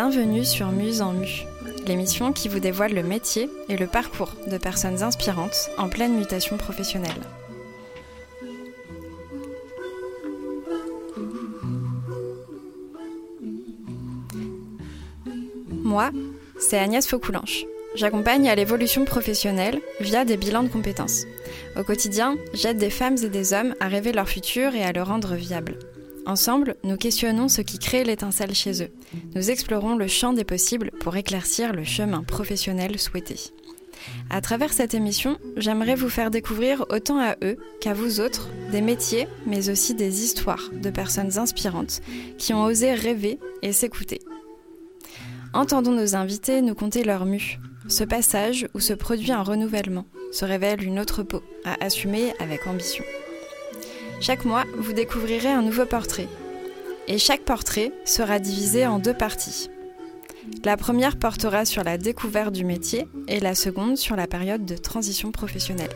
Bienvenue sur Muse en Mu, l'émission qui vous dévoile le métier et le parcours de personnes inspirantes en pleine mutation professionnelle. Moi, c'est Agnès Faucoulanche. J'accompagne à l'évolution professionnelle via des bilans de compétences. Au quotidien, j'aide des femmes et des hommes à rêver leur futur et à le rendre viable. Ensemble, nous questionnons ce qui crée l'étincelle chez eux. Nous explorons le champ des possibles pour éclaircir le chemin professionnel souhaité. À travers cette émission, j'aimerais vous faire découvrir autant à eux qu'à vous autres des métiers, mais aussi des histoires de personnes inspirantes qui ont osé rêver et s'écouter. Entendons nos invités nous conter leur mue, ce passage où se produit un renouvellement, se révèle une autre peau à assumer avec ambition. Chaque mois, vous découvrirez un nouveau portrait. Et chaque portrait sera divisé en deux parties. La première portera sur la découverte du métier et la seconde sur la période de transition professionnelle.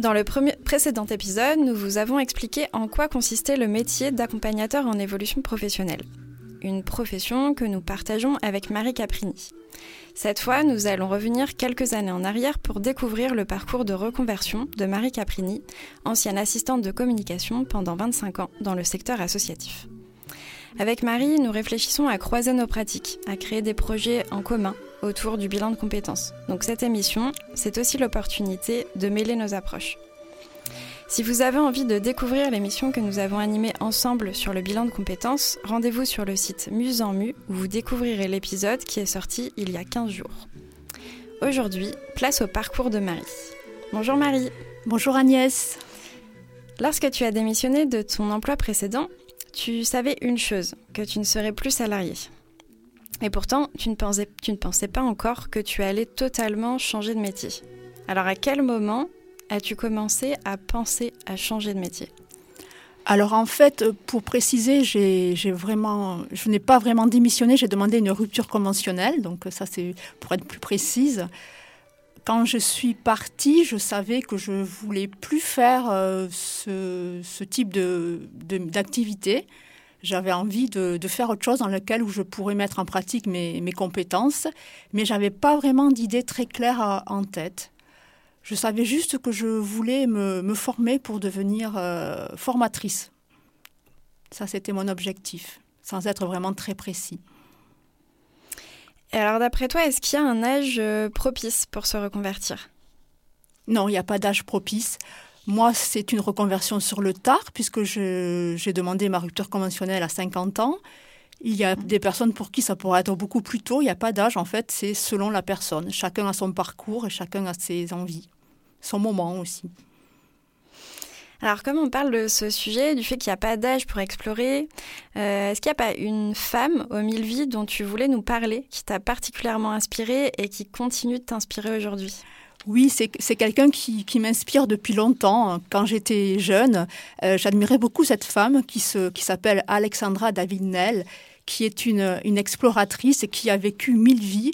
Dans le précédent épisode, nous vous avons expliqué en quoi consistait le métier d'accompagnateur en évolution professionnelle. Une profession que nous partageons avec Marie Caprini. Cette fois, nous allons revenir quelques années en arrière pour découvrir le parcours de reconversion de Marie Caprini, ancienne assistante de communication pendant 25 ans dans le secteur associatif. Avec Marie, nous réfléchissons à croiser nos pratiques, à créer des projets en commun autour du bilan de compétences. Donc cette émission, c'est aussi l'opportunité de mêler nos approches. Si vous avez envie de découvrir l'émission que nous avons animée ensemble sur le bilan de compétences, rendez-vous sur le site Muse en Mu où vous découvrirez l'épisode qui est sorti il y a 15 jours. Aujourd'hui, place au parcours de Marie. Bonjour Marie. Bonjour Agnès. Lorsque tu as démissionné de ton emploi précédent, tu savais une chose, que tu ne serais plus salarié. Et pourtant, tu ne, pensais, tu ne pensais pas encore que tu allais totalement changer de métier. Alors à quel moment as-tu commencé à penser à changer de métier? Alors en fait, pour préciser, j'ai vraiment, je n'ai pas vraiment démissionné, j'ai demandé une rupture conventionnelle, donc ça c'est pour être plus précise. Quand je suis partie, je savais que je voulais plus faire euh, ce, type d'activité. De, j'avais envie de, de, faire autre chose dans lequel où je pourrais mettre en pratique mes, mes compétences, mais j'avais pas vraiment d'idée très claire en tête. Je savais juste que je voulais me, me former pour devenir euh, formatrice. Ça, c'était mon objectif, sans être vraiment très précis. Et alors, d'après toi, est-ce qu'il y a un âge euh, propice pour se reconvertir? Non, il n'y a pas d'âge propice. Moi, c'est une reconversion sur le tard, puisque j'ai demandé ma rupture conventionnelle à 50 ans. Il y a des personnes pour qui ça pourrait être beaucoup plus tôt. Il n'y a pas d'âge, en fait, c'est selon la personne. Chacun a son parcours et chacun a ses envies, son moment aussi. Alors, comme on parle de ce sujet, du fait qu'il n'y a pas d'âge pour explorer, euh, est-ce qu'il n'y a pas une femme aux mille vies dont tu voulais nous parler, qui t'a particulièrement inspirée et qui continue de t'inspirer aujourd'hui? Oui, c'est quelqu'un qui, m'inspire depuis longtemps. Quand j'étais jeune, euh, j'admirais beaucoup cette femme qui s'appelle qui Alexandra David-Nel, qui est une, une exploratrice et qui a vécu mille vies.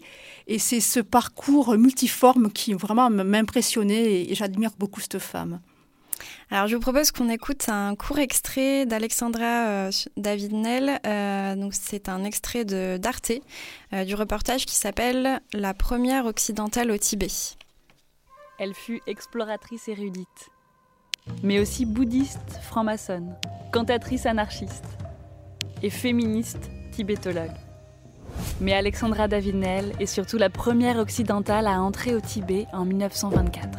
Et c'est ce parcours multiforme qui vraiment m'impressionnait et, j'admire beaucoup cette femme. Alors, je vous propose qu'on écoute un court extrait d'Alexandra euh, David-Nel. Euh, donc, c'est un extrait d'Arte, du reportage qui s'appelle La première occidentale au Tibet. Elle fut exploratrice érudite, mais aussi bouddhiste franc-maçonne, cantatrice anarchiste et féministe tibétologue. Mais Alexandra Davinel est surtout la première occidentale à entrer au Tibet en 1924.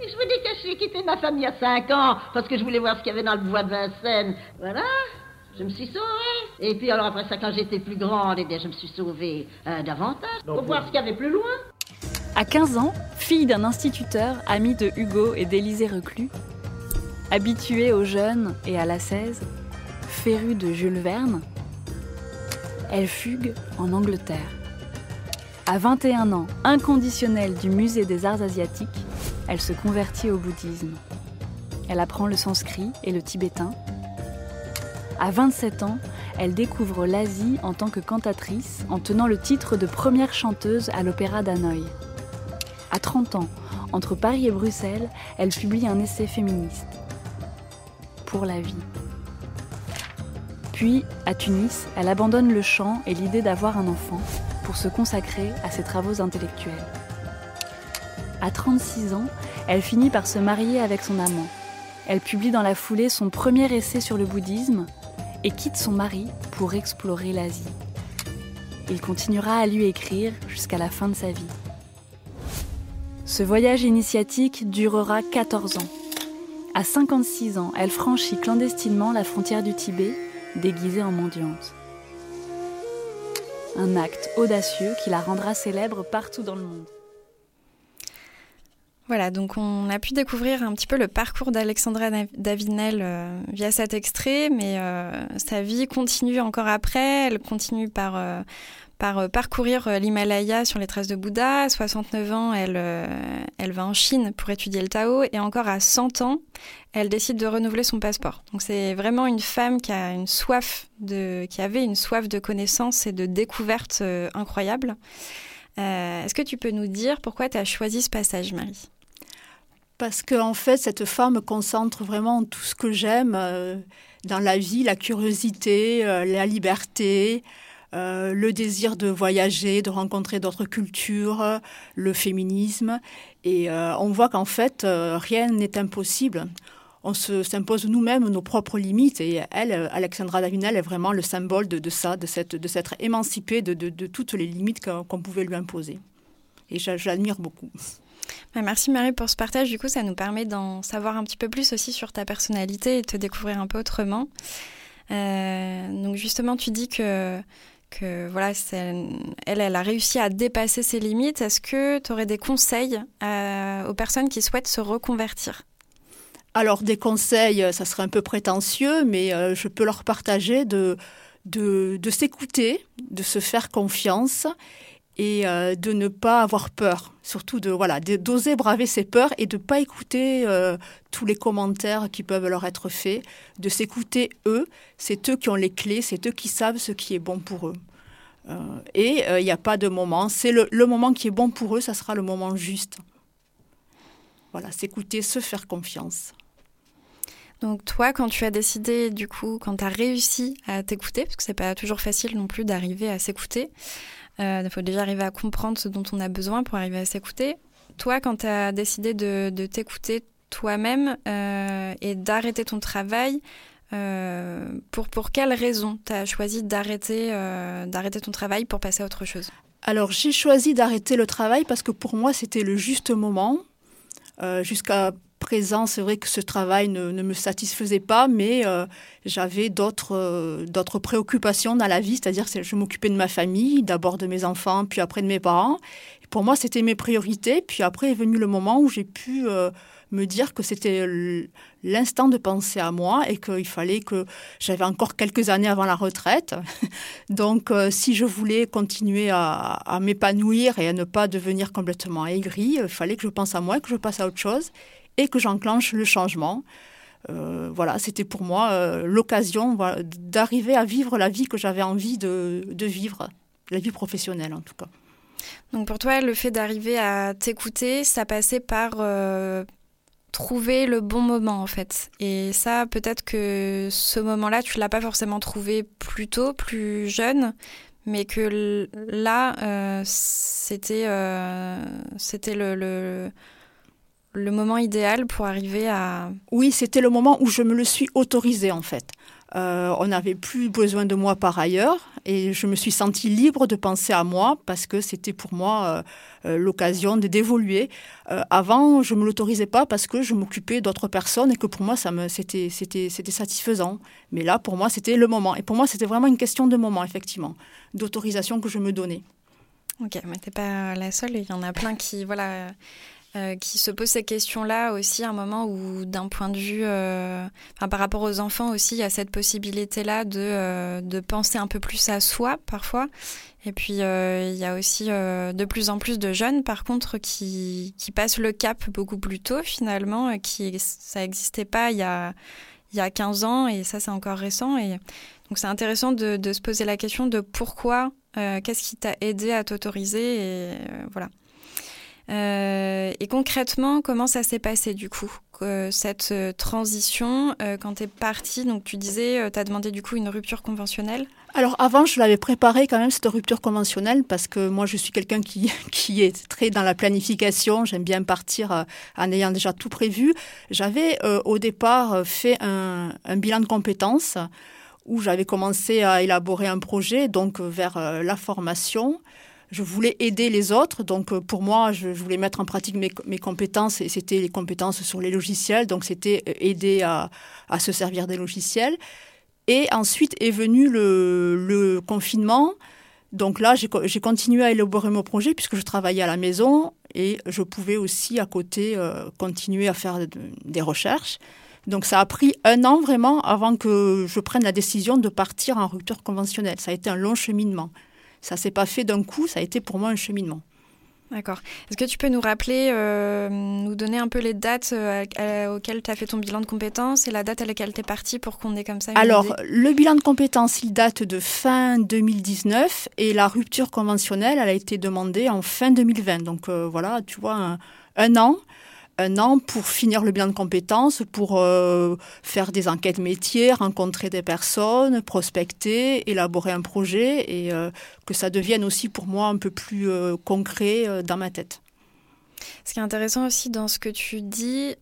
je vous dis que je suis quitté ma famille il y a 5 ans parce que je voulais voir ce qu'il y avait dans le bois de Vincennes. Voilà, je me suis sauvée. Et puis alors après ça, quand j'étais plus grande, eh bien, je me suis sauvée euh, davantage pour voir ce qu'il y avait plus loin. À 15 ans, fille d'un instituteur, ami de Hugo et d'Élisée Reclus, habituée aux jeunes et à la 16, férue de Jules Verne, elle fugue en Angleterre. À 21 ans, inconditionnelle du musée des arts asiatiques, elle se convertit au bouddhisme. Elle apprend le sanskrit et le tibétain. À 27 ans, elle découvre l'Asie en tant que cantatrice en tenant le titre de première chanteuse à l'opéra d'Hanoï. À 30 ans, entre Paris et Bruxelles, elle publie un essai féministe. Pour la vie. Puis, à Tunis, elle abandonne le chant et l'idée d'avoir un enfant pour se consacrer à ses travaux intellectuels. À 36 ans, elle finit par se marier avec son amant. Elle publie dans la foulée son premier essai sur le bouddhisme et quitte son mari pour explorer l'Asie. Il continuera à lui écrire jusqu'à la fin de sa vie. Ce voyage initiatique durera 14 ans. À 56 ans, elle franchit clandestinement la frontière du Tibet déguisée en mendiante. Un acte audacieux qui la rendra célèbre partout dans le monde. Voilà, donc on a pu découvrir un petit peu le parcours d'Alexandra Davinel euh, via cet extrait, mais euh, sa vie continue encore après. Elle continue par, euh, par parcourir l'Himalaya sur les traces de Bouddha. À 69 ans, elle, elle va en Chine pour étudier le Tao, et encore à 100 ans, elle décide de renouveler son passeport. Donc c'est vraiment une femme qui a une soif de, qui avait une soif de connaissances et de découvertes incroyables. Est-ce que tu peux nous dire pourquoi tu as choisi ce passage, Marie? Parce qu'en en fait, cette femme concentre vraiment tout ce que j'aime euh, dans la vie, la curiosité, euh, la liberté, euh, le désir de voyager, de rencontrer d'autres cultures, le féminisme. Et on voit qu'en fait, rien n'est impossible. On s'impose nous-mêmes nos propres limites. Et elle, Alexandra Davinel, est vraiment le symbole de, ça, de s'être de émancipée de, de, toutes les limites qu'on pouvait lui imposer. Et j'admire beaucoup. Bah, merci Marie pour ce partage. Du coup, ça nous permet d'en savoir un petit peu plus aussi sur ta personnalité et de te découvrir un peu autrement. Euh, donc justement, tu dis que, que voilà, elle, a réussi à dépasser ses limites. Est-ce que tu aurais des conseils euh, aux personnes qui souhaitent se reconvertir? Alors des conseils, ça serait un peu prétentieux, mais euh, je peux leur partager de s'écouter, de se faire confiance et euh, de ne pas avoir peur, surtout de voilà, d'oser braver ses peurs et de pas écouter euh, tous les commentaires qui peuvent leur être faits, de s'écouter eux, c'est eux qui ont les clés, c'est eux qui savent ce qui est bon pour eux. Euh, et il n'y a pas de moment, c'est le, le, moment qui est bon pour eux, ça sera le moment juste. Voilà, s'écouter, se faire confiance. Donc toi, quand tu as décidé, du coup, quand tu as réussi à t'écouter, parce que c'est pas toujours facile non plus d'arriver à s'écouter, il faut déjà arriver à comprendre ce dont on a besoin pour arriver à s'écouter. Toi, quand tu as décidé de, t'écouter toi-même euh, et d'arrêter ton travail, euh, pour, pour quelles raisons tu as choisi d'arrêter d'arrêter ton travail pour passer à autre chose? Alors j'ai choisi d'arrêter le travail parce que pour moi c'était le juste moment. Jusqu'à présent, c'est vrai que ce travail ne, me satisfaisait pas, mais euh, j'avais d'autres euh, d'autres préoccupations dans la vie, c'est-à-dire que je m'occupais de ma famille, d'abord de mes enfants, puis après de mes parents. pour moi, c'était mes priorités. Puis après est venu le moment où j'ai pu euh, me dire que c'était l'instant de penser à moi et qu'il fallait que j'avais encore quelques années avant la retraite. Donc, si je voulais continuer à, à m'épanouir et à ne pas devenir complètement aigri, il fallait que je pense à moi et que je passe à autre chose et que j'enclenche le changement. Euh, voilà, c'était pour moi euh, l'occasion d'arriver à vivre la vie que j'avais envie de, vivre, la vie professionnelle en tout cas. Donc pour toi, le fait d'arriver à t'écouter, ça passait par euh, trouver le bon moment en fait. Et ça, peut-être que ce moment-là, tu l'as pas forcément trouvé plus tôt, plus jeune, mais que là, c'était c'était le moment idéal pour arriver à... Oui, c'était le moment où je me le suis autorisé en fait. Euh, on n'avait plus besoin de moi par ailleurs et je me suis sentie libre de penser à moi parce que c'était pour moi euh, euh, l'occasion de d'évoluer. avant, je ne me l'autorisais pas parce que je m'occupais d'autres personnes et que pour moi, ça me, c'était, c'était, c'était satisfaisant. Mais là, pour moi, c'était le moment. Et pour moi, c'était vraiment une question de moment, effectivement, d'autorisation que je me donnais. Ok, mais t'es pas la seule. Il y en a plein qui, voilà euh, qui se pose ces questions-là aussi à un moment où, d'un point de vue, euh, par rapport aux enfants aussi, il y a cette possibilité-là de, euh, de penser un peu plus à soi parfois. Et puis, il y a aussi de plus en plus de jeunes, par contre, qui, qui passent le cap beaucoup plus tôt finalement, qui ça n'existait pas il y, a, il y a 15 ans, et ça c'est encore récent. Et donc c'est intéressant de, de, se poser la question de pourquoi, qu'est-ce qui t'a aidé à t'autoriser, et voilà. Et concrètement, comment ça s'est passé du coup cette transition quand tu es partie? Donc tu disais, tu as demandé du coup une rupture conventionnelle? Alors avant, je l'avais préparé quand même cette rupture conventionnelle parce que moi, je suis quelqu'un qui, qui est très dans la planification. J'aime bien partir en ayant déjà tout prévu. J'avais au départ fait un, bilan de compétences où j'avais commencé à élaborer un projet, donc euh, vers euh, la formation. Je voulais aider les autres, donc euh, pour moi, je voulais mettre en pratique mes, compétences, et c'était les compétences sur les logiciels, donc c'était aider à, se servir des logiciels. Et ensuite est venu le, le confinement. Donc là, j'ai continué à élaborer mon projet puisque je travaillais à la maison et je pouvais aussi à côté continuer à faire des recherches. Donc ça a pris un an vraiment avant que je prenne la décision de partir en rupture conventionnelle. Ça a été un long cheminement. Ça s'est pas fait d'un coup, ça a été pour moi un cheminement. D'accord. Est-ce que tu peux nous rappeler, euh, nous donner un peu les dates euh, auxquelles tu as fait ton bilan de compétences et la date à laquelle tu es parti pour qu'on ait comme ça une Alors, le bilan de compétences, il date de fin 2019 et la rupture conventionnelle, elle a été demandée en fin 2020. Donc euh, voilà, tu vois, un an un an pour finir le bilan de compétences, pour euh, faire des enquêtes métiers, rencontrer des personnes, prospecter, élaborer un projet et euh, que ça devienne aussi pour moi un peu plus euh, concret dans ma tête. Ce qui est intéressant aussi dans ce que tu dis,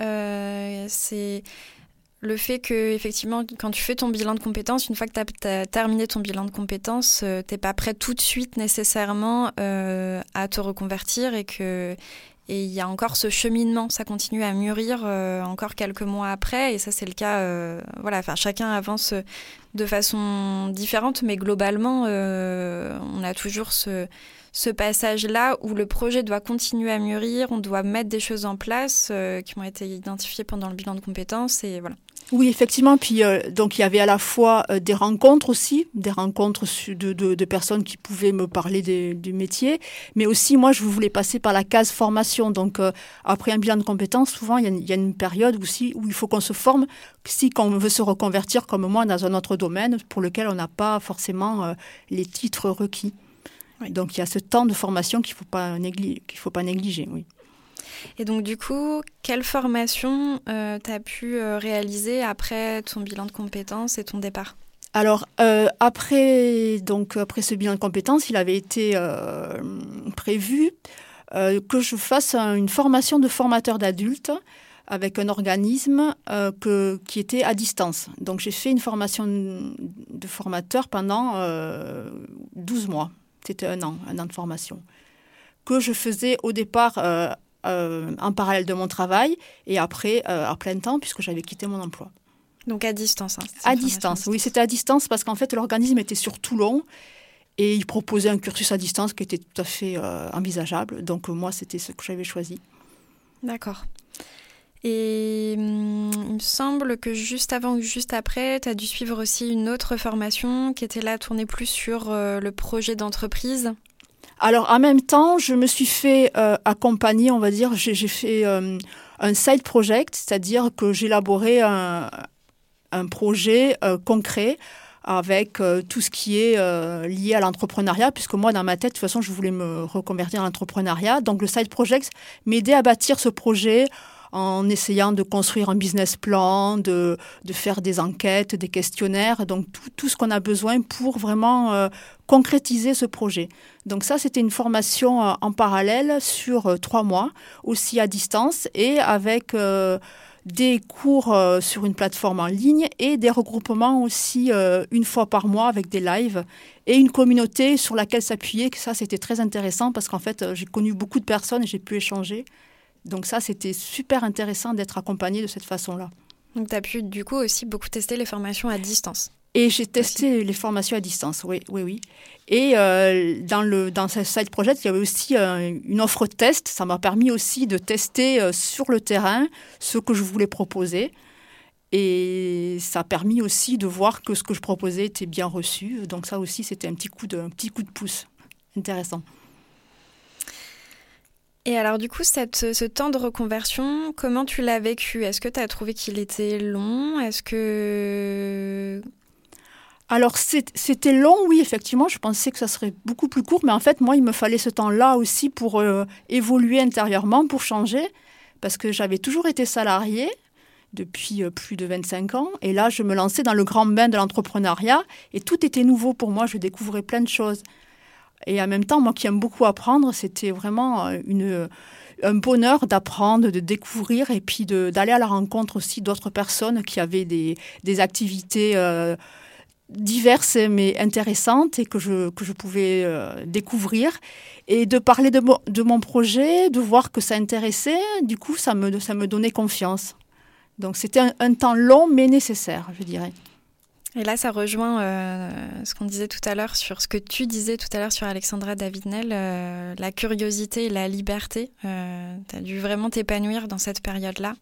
c'est le fait que effectivement quand tu fais ton bilan de compétences, une fois que tu as, terminé ton bilan de compétences, tu n'es pas prêt tout de suite nécessairement à te reconvertir et que et il y a encore ce cheminement, ça continue à mûrir euh, encore quelques mois après, et ça c'est le cas. Euh, voilà, enfin chacun avance de façon différente, mais globalement, euh, on a toujours ce, ce passage-là où le projet doit continuer à mûrir, on doit mettre des choses en place qui ont été identifiées pendant le bilan de compétences, et voilà. Oui, effectivement. Puis euh, donc il y avait à la fois euh, des rencontres aussi, des rencontres de, de, de personnes qui pouvaient me parler du métier, mais aussi moi je voulais passer par la case formation. Donc euh, après un bilan de compétences, souvent il y, a, il y a une période aussi où il faut qu'on se forme si on veut se reconvertir comme moi dans un autre domaine pour lequel on n'a pas forcément les titres requis. Donc il y a ce temps de formation qu'il ne faut pas négliger. Qu'il faut pas négliger oui. Et donc, du coup, quelle formation euh, tu as pu euh, réaliser après ton bilan de compétences et ton départ? Alors euh, après donc après ce bilan de compétences, il avait été prévu que je fasse une formation de formateur d'adultes avec un organisme qui était à distance. Donc j'ai fait une formation de formateur pendant 12 mois. C'était un an, un an de formation que je faisais au départ euh, en parallèle de mon travail et après euh, à plein temps puisque j'avais quitté mon emploi. Donc à distance. Hein, à distance, oui, c'était à distance parce qu'en fait l'organisme était sur Toulon et il proposait un cursus à distance qui était tout à fait euh, envisageable. Donc moi, c'était ce que j'avais choisi. D'accord. Et hum, il me semble que juste avant ou juste après, tu as dû suivre aussi une autre formation qui était là tournée plus sur le projet d'entreprise. Alors en même temps, je me suis fait euh, accompagner, on va dire, j'ai fait euh, un side project, c'est-à-dire que j'élaborais un, un projet euh, concret avec tout ce qui est lié à l'entrepreneuriat, puisque moi, dans ma tête, de toute façon, je voulais me reconvertir en l'entrepreneuriat. Donc le side project m'aidait à bâtir ce projet en essayant de construire un business plan, de, de faire des enquêtes, des questionnaires, donc tout, tout ce qu'on a besoin pour vraiment euh, concrétiser ce projet. Donc ça, c'était une formation euh, en parallèle sur euh, trois mois, aussi à distance et avec des cours sur une plateforme en ligne et des regroupements aussi une fois par mois avec des lives et une communauté sur laquelle s'appuyer. Ça, c'était très intéressant parce qu'en fait, j'ai connu beaucoup de personnes et j'ai pu échanger. Donc ça, c'était super intéressant d'être accompagné de cette façon-là. Donc tu as pu du coup aussi beaucoup tester les formations à distance. Et j'ai testé les formations à distance, oui, oui, oui. Et euh, dans, le, dans ce site projet, il y avait aussi euh, une offre test. Ça m'a permis aussi de tester euh, sur le terrain ce que je voulais proposer. Et ça a permis aussi de voir que ce que je proposais était bien reçu. Donc ça aussi, c'était un petit coup de, un petit coup de pouce intéressant. Et alors du coup, cette, ce temps de reconversion, comment tu l'as vécu? Est-ce que tu as trouvé qu'il était long? Est-ce que... alors c'était long, oui, effectivement. Je pensais que ça serait beaucoup plus court, mais en fait, moi, il me fallait ce temps-là aussi pour euh, évoluer intérieurement, pour changer, parce que j'avais toujours été salariée depuis euh, plus de 25 ans, et là, je me lançais dans le grand bain de l'entrepreneuriat, et tout était nouveau pour moi. Je découvrais plein de choses. Et en même temps, moi qui aime beaucoup apprendre, c'était vraiment euh, une, un bonheur d'apprendre, de découvrir, et puis d'aller à la rencontre aussi d'autres personnes qui avaient des, des activités diverses mais intéressantes et que je, que je pouvais euh, découvrir. Et de parler de, de, mon projet, de voir que ça intéressait, du coup, ça me, ça me donnait confiance. Donc c'était un, temps long mais nécessaire, je dirais. Et là, ça rejoint euh, ce qu'on disait tout à l'heure sur ce que tu disais tout à l'heure sur Alexandra Davidnel, euh, la curiosité et la liberté. tu as dû vraiment t'épanouir dans cette période-là.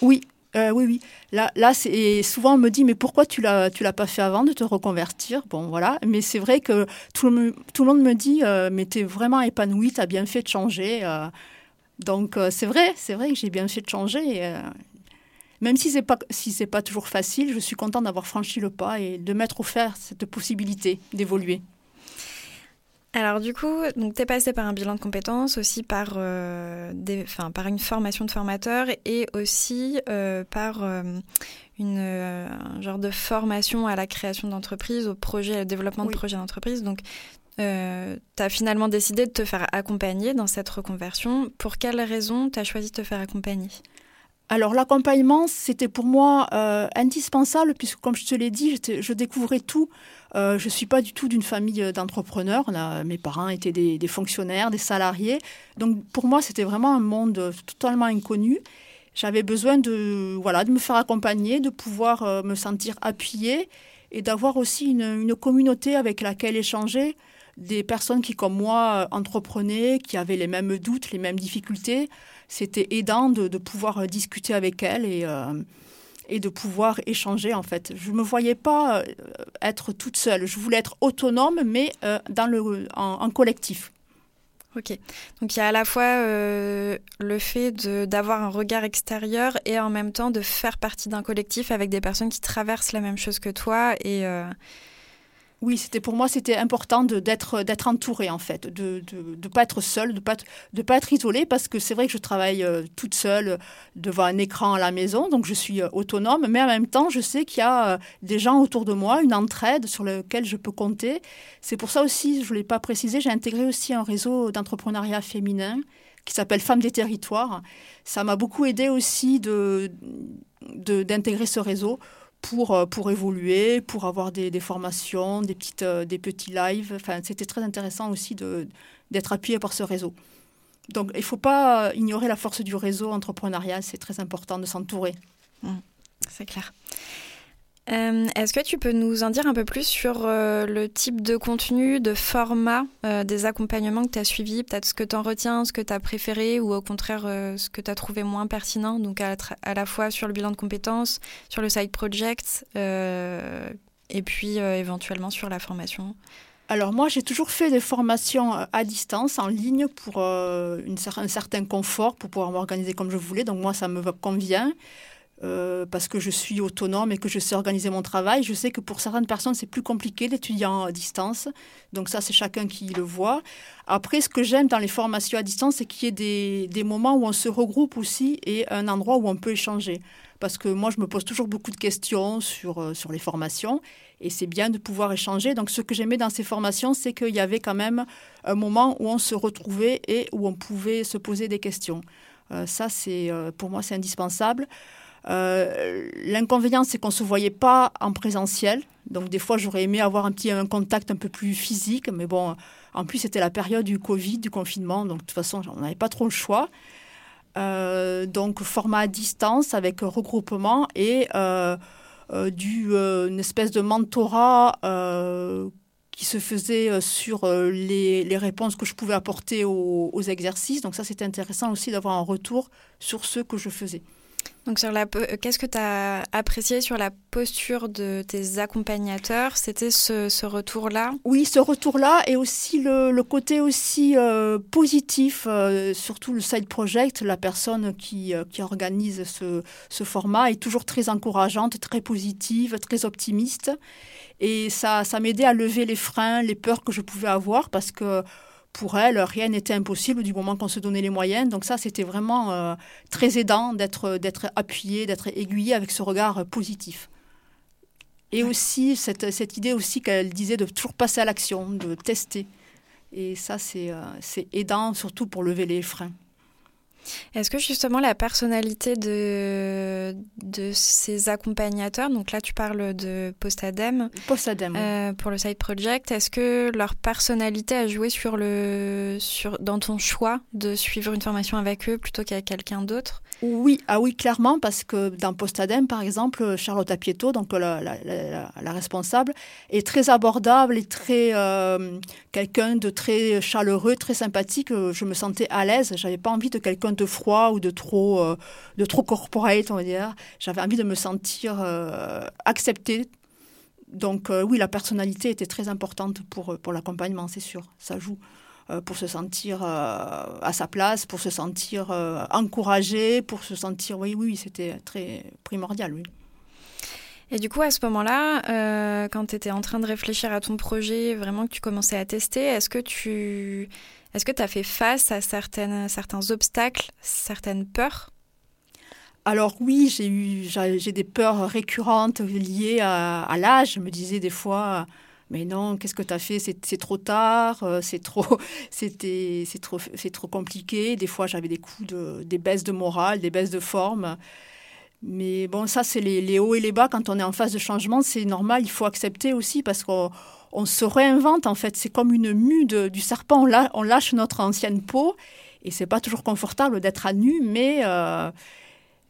Oui, euh, oui, oui. Là, là c'est souvent on me dit mais pourquoi tu l'as tu l'as pas fait avant de te reconvertir? Bon, voilà. Mais c'est vrai que tout le, monde me dit euh, mais t'es vraiment épanoui, t'as bien fait de changer. Euh. donc c'est vrai, c'est vrai que j'ai bien fait de changer. Même si c'est pas si c'est pas toujours facile, je suis contente d'avoir franchi le pas et de m'être offert cette possibilité d'évoluer. Alors du coup, tu es passé par un bilan de compétences, aussi par, euh, des, par une formation de formateur et aussi euh, par euh, une, un genre de formation à la création d'entreprise, au projet, au développement de projets d'entreprise. Donc tu as finalement décidé de te faire accompagner dans cette reconversion. Pour quelles raisons tu as choisi de te faire accompagner? Alors l'accompagnement, c'était pour moi indispensable puisque comme je te l'ai dit, je découvrais tout euh, je ne suis pas du tout d'une famille d'entrepreneurs. Mes parents étaient des, fonctionnaires, des salariés. Donc pour moi, c'était vraiment un monde totalement inconnu. J'avais besoin de, voilà, de me faire accompagner, de pouvoir euh, me sentir appuyée et d'avoir aussi une, communauté avec laquelle échanger. Des personnes qui, comme moi, entreprenaient, qui avaient les mêmes doutes, les mêmes difficultés. C'était aidant de, pouvoir discuter avec elles et, euh, et de pouvoir échanger en fait. Je ne me voyais pas euh, être toute seule, je voulais être autonome mais euh, dans le, en, collectif. Ok, donc il y a à la fois euh, le fait d'avoir un regard extérieur et en même temps de faire partie d'un collectif avec des personnes qui traversent la même chose que toi et, oui, c'était pour moi c'était important d'être d'être entourée en fait, de ne pas être seule, de pas de pas être isolée parce que c'est vrai que je travaille euh, toute seule devant un écran à la maison, donc je suis euh, autonome, mais en même temps je sais qu'il y a euh, des gens autour de moi, une entraide sur laquelle je peux compter. C'est pour ça aussi, je ne l'ai pas précisé, j'ai intégré aussi un réseau d'entrepreneuriat féminin qui s'appelle Femmes des territoires. Ça m'a beaucoup aidé aussi de d'intégrer ce réseau pour, euh, pour évoluer, pour avoir des, formations, des, petites, euh, des petits lives. Enfin, c'était très intéressant aussi d'être appuyé par ce réseau. Donc, il ne faut pas ignorer la force du réseau entrepreneurial. C'est très important de s'entourer. Mmh, c'est clair. Euh, est-ce que tu peux nous en dire un peu plus sur euh, le type de contenu, de format euh, des accompagnements que tu as suivis Peut-être ce que tu en retiens, ce que tu as préféré ou au contraire ce que tu as trouvé moins pertinent Donc à, la fois sur le bilan de compétences, sur le side project et puis éventuellement sur la formation? Alors moi, j'ai toujours fait des formations à distance, en ligne, pour un certain confort, pour pouvoir m'organiser comme je voulais. Donc moi, ça me convient. Euh, parce que je suis autonome et que je sais organiser mon travail. Je sais que pour certaines personnes, c'est plus compliqué d'étudier à distance. Donc ça, c'est chacun qui le voit. Après, ce que j'aime dans les formations à distance, c'est qu'il y ait des, moments où on se regroupe aussi et un endroit où on peut échanger. Parce que moi, je me pose toujours beaucoup de questions sur, euh, sur les formations et c'est bien de pouvoir échanger. Donc ce que j'aimais dans ces formations, c'est qu'il y avait quand même un moment où on se retrouvait et où on pouvait se poser des questions. Euh, ça, c'est pour moi, c'est indispensable. Euh, l'inconvénient, c'est qu'on ne se voyait pas en présentiel. Donc, des fois, j'aurais aimé avoir un petit un contact un peu plus physique. Mais bon, en plus, c'était la période du Covid, du confinement. Donc, de toute façon, on n'avait pas trop le choix. Euh, donc, format à distance avec regroupement et euh, du, une espèce de mentorat qui se faisait sur les, les, réponses que je pouvais apporter aux, aux exercices. Donc, ça, c'était intéressant aussi d'avoir un retour sur ce que je faisais. Donc sur la, euh, qu'est-ce que tu as apprécié sur la posture de tes accompagnateurs? C'était ce, retour-là? Oui, ce retour-là et aussi le, côté aussi euh, positif, euh, surtout le side project, la personne qui, qui organise ce, ce, format est toujours très encourageante, très positive, très optimiste. Et ça, ça m'aidait à lever les freins, les peurs que je pouvais avoir parce que pour elle, rien n'était impossible du moment qu'on se donnait les moyens. Donc ça, c'était vraiment euh, très aidant d'être, d'être appuyé, d'être aiguillé avec ce regard positif. Et aussi, cette, cette, idée aussi qu'elle disait de toujours passer à l'action, de tester. Et ça, c'est, euh, c'est aidant, surtout pour lever les freins. Est-ce que justement la personnalité de, de ces accompagnateurs, donc là tu parles de Postadem, Postadem euh, pour le side project, est-ce que leur personnalité a joué sur le, sur, dans ton choix de suivre une formation avec eux plutôt qu'avec quelqu'un d'autre? Oui, ah oui, clairement, parce que dans Postadem, par exemple, Charlotte Apieto, donc la, responsable, est très abordable et très euh, quelqu'un de très chaleureux, très sympathique. Je me sentais à l'aise. J'avais pas envie de quelqu'un de froid ou de trop, euh, de trop corporate, on va dire. J'avais envie de me sentir euh, acceptée. Donc oui, la personnalité était très importante pour, pour l'accompagnement, c'est sûr. Ça joue. Euh, pour se sentir euh, à sa place, pour se sentir euh, encouragé, pour se sentir, oui, oui, c'était très primordial, oui. Et du coup, à ce moment-là, quand tu étais en train de réfléchir à ton projet, vraiment que tu commençais à tester, est-ce que tu est-ce que as fait face à certaines, certains obstacles, certaines peurs? Alors oui, j'ai eu j'ai des peurs récurrentes liées à, à l'âge. Je me disais des fois, mais non, qu'est-ce que tu as fait? C'est trop tard, euh, c'est trop, trop, trop compliqué. Des fois, j'avais des coups de, des baisses de morale, des baisses de forme. Mais bon, ça, c'est les, hauts et les bas. Quand on est en phase de changement, c'est normal. Il faut accepter aussi parce qu'on on se réinvente. En fait, c'est comme une mue du serpent. On, on, lâche notre ancienne peau et c'est pas toujours confortable d'être à nu, mais euh,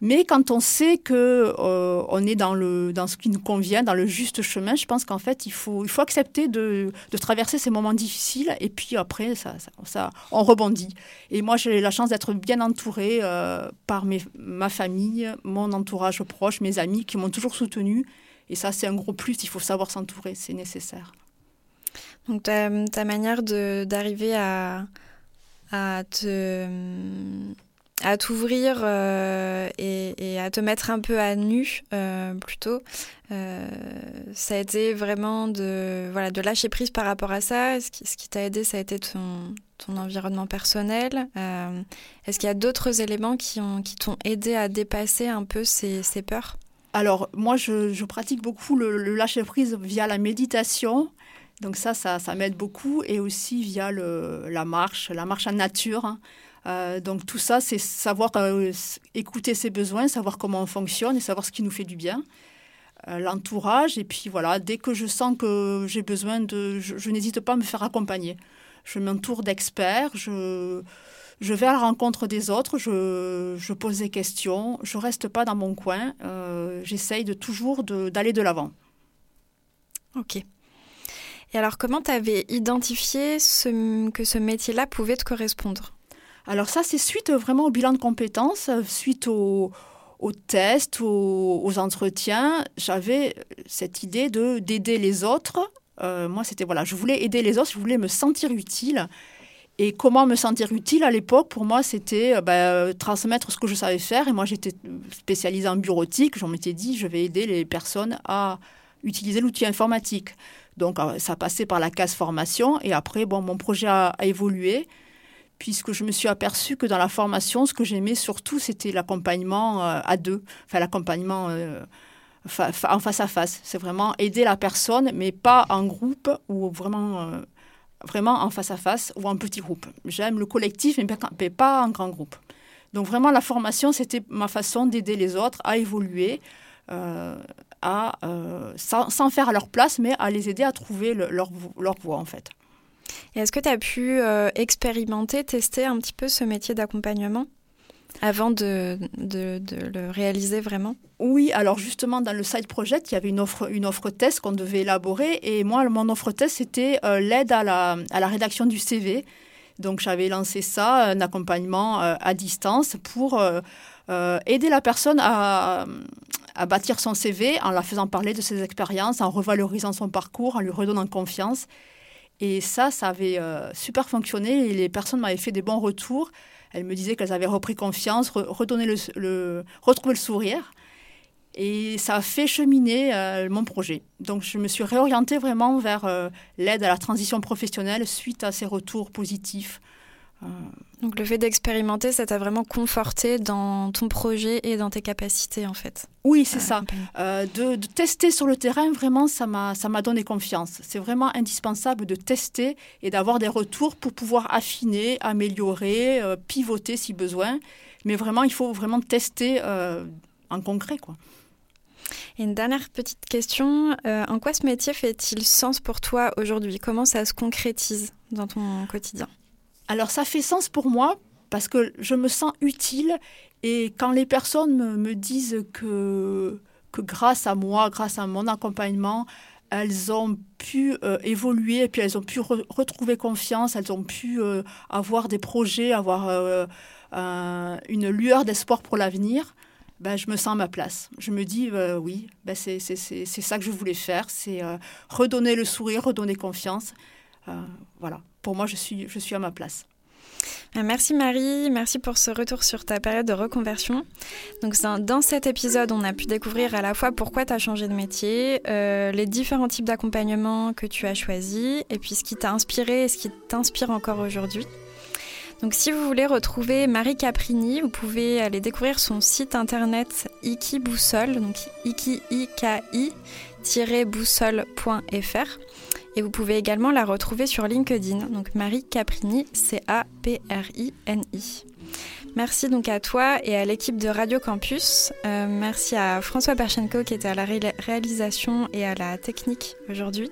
mais quand on sait que euh, on est dans, le, dans ce qui nous convient, dans le juste chemin, je pense qu'en fait, il faut, il faut accepter de, de, traverser ces moments difficiles et puis après, ça, ça, on rebondit. Et moi, j'ai la chance d'être bien entourée euh, par mes, ma famille, mon entourage proche, mes amis qui m'ont toujours soutenue. Et ça, c'est un gros plus. Il faut savoir s'entourer, c'est nécessaire. Donc, ta, ta manière d'arriver à, à te à t'ouvrir euh, et, à te mettre un peu à nu euh, plutôt. Euh, ça a été vraiment de, voilà, de lâcher prise par rapport à ça. Ce qui, t'a aidé, ça a été ton, ton environnement personnel. Est-ce qu'il y a d'autres éléments qui, ont, qui t'ont aidé à dépasser un peu ces, ces peurs? Alors, moi, je, pratique beaucoup le, lâcher prise via la méditation. Donc ça, ça, ça m'aide beaucoup. Et aussi via le, la marche, la marche en nature. Hein. Euh, donc tout ça, c'est savoir euh, écouter ses besoins, savoir comment on fonctionne et savoir ce qui nous fait du bien. Euh, l'entourage, et puis voilà, dès que je sens que j'ai besoin de... Je, n'hésite pas à me faire accompagner. Je m'entoure d'experts, je, vais à la rencontre des autres, je, pose des questions, je reste pas dans mon coin, j'essaye de toujours d'aller de l'avant. Ok. Et alors, comment tu avais identifié que ce métier-là pouvait te correspondre? Alors ça, c'est suite vraiment au bilan de compétences, suite aux tests, aux, entretiens. J'avais cette idée de d'aider les autres. Euh, moi, c'était voilà, je voulais aider les autres, je voulais me sentir utile. Et comment me sentir utile à l'époque Pour moi, c'était euh, bah, transmettre ce que je savais faire. Et moi, j'étais spécialisée en bureautique. J'en m'étais dit, je vais aider les personnes à utiliser l'outil informatique. Donc, euh, ça passait par la case formation. Et après, bon, mon projet a évolué puisque je me suis aperçue que dans la formation, ce que j'aimais surtout, c'était l'accompagnement euh, à deux, enfin l'accompagnement euh, en face à face. C'est vraiment aider la personne, mais pas en groupe ou vraiment, euh, vraiment en face à face ou en petit groupe. J'aime le collectif, mais pas en grand groupe. Donc vraiment, la formation, c'était ma façon d'aider les autres à évoluer, à, sans, faire à leur place, mais à les aider à trouver leur, leur voie en fait est-ce que tu as pu euh, expérimenter, tester un petit peu ce métier d'accompagnement avant de, le réaliser vraiment? Oui, alors justement, dans le side project, il y avait une offre, une offre test qu'on devait élaborer. Et moi, mon offre test, c'était euh, l'aide à la, rédaction du CV. Donc j'avais lancé ça, un accompagnement euh, à distance pour aider la personne à bâtir son CV en la faisant parler de ses expériences, en revalorisant son parcours, en lui redonnant confiance. Et ça, ça avait euh, super fonctionné et les personnes m'avaient fait des bons retours. Elles me disaient qu'elles avaient repris confiance, retrouvé le sourire. Et ça a fait cheminer euh, mon projet. Donc je me suis réorientée vraiment vers euh, l'aide à la transition professionnelle suite à ces retours positifs. Donc le fait d'expérimenter, ça t'a vraiment conforté dans ton projet et dans tes capacités en fait. Oui, c'est ça. Euh, de, tester sur le terrain, vraiment, ça m'a, ça m'a donné confiance. C'est vraiment indispensable de tester et d'avoir des retours pour pouvoir affiner, améliorer, euh, pivoter si besoin. Mais vraiment, il faut vraiment tester euh, en concret, quoi. Et une dernière petite question, en quoi ce métier fait-il sens pour toi aujourd'hui? Comment ça se concrétise dans ton quotidien? Alors ça fait sens pour moi parce que je me sens utile et quand les personnes me, disent que, que grâce à moi, grâce à mon accompagnement, elles ont pu euh, évoluer et puis elles ont pu retrouver confiance, elles ont pu euh, avoir des projets, avoir euh, une lueur d'espoir pour l'avenir, ben, je me sens à ma place. Je me dis, oui, ben, c'est ça que je voulais faire, c'est redonner le sourire, redonner confiance. voilà pour moi, je suis, je suis à ma place. Euh, merci Marie, merci pour ce retour sur ta période de reconversion. Donc dans cet épisode, on a pu découvrir à la fois pourquoi tu as changé de métier, euh, les différents types d'accompagnement que tu as choisis, et puis ce qui t'a inspiré et ce qui t'inspire encore aujourd'hui. Donc si vous voulez retrouver Marie Caprini, vous pouvez aller découvrir son site internet Iki Boussole, donc iki, boussole.fr. Et vous pouvez également la retrouver sur LinkedIn, donc Marie Caprini, C-A-P-R-I-N-I. Merci donc à toi et à l'équipe de Radio Campus. Euh, merci à François Perchenko qui était à la réalisation et à la technique aujourd'hui.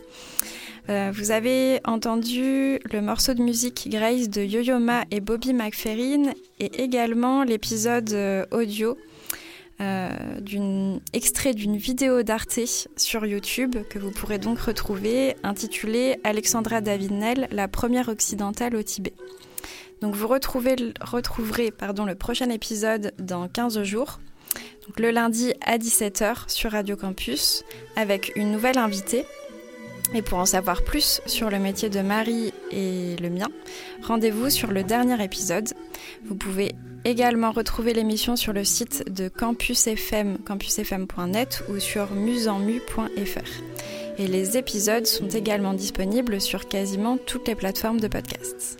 Euh, vous avez entendu le morceau de musique Grace de Yo-Yo Ma et Bobby McFerrin et également l'épisode euh, audio d'un extrait d'une vidéo d'Arte sur YouTube que vous pourrez donc retrouver intitulée Alexandra David-Nel, la première occidentale au Tibet. Donc vous retrouverez pardon, le prochain épisode dans 15 jours, donc le lundi à 17h sur Radio Campus, avec une nouvelle invitée. Et pour en savoir plus sur le métier de Marie et le mien, rendez-vous sur le dernier épisode. Vous pouvez également retrouver l'émission sur le site de Campus FM, campusfm.net ou sur musenmu.fr. Et les épisodes sont également disponibles sur quasiment toutes les plateformes de podcasts.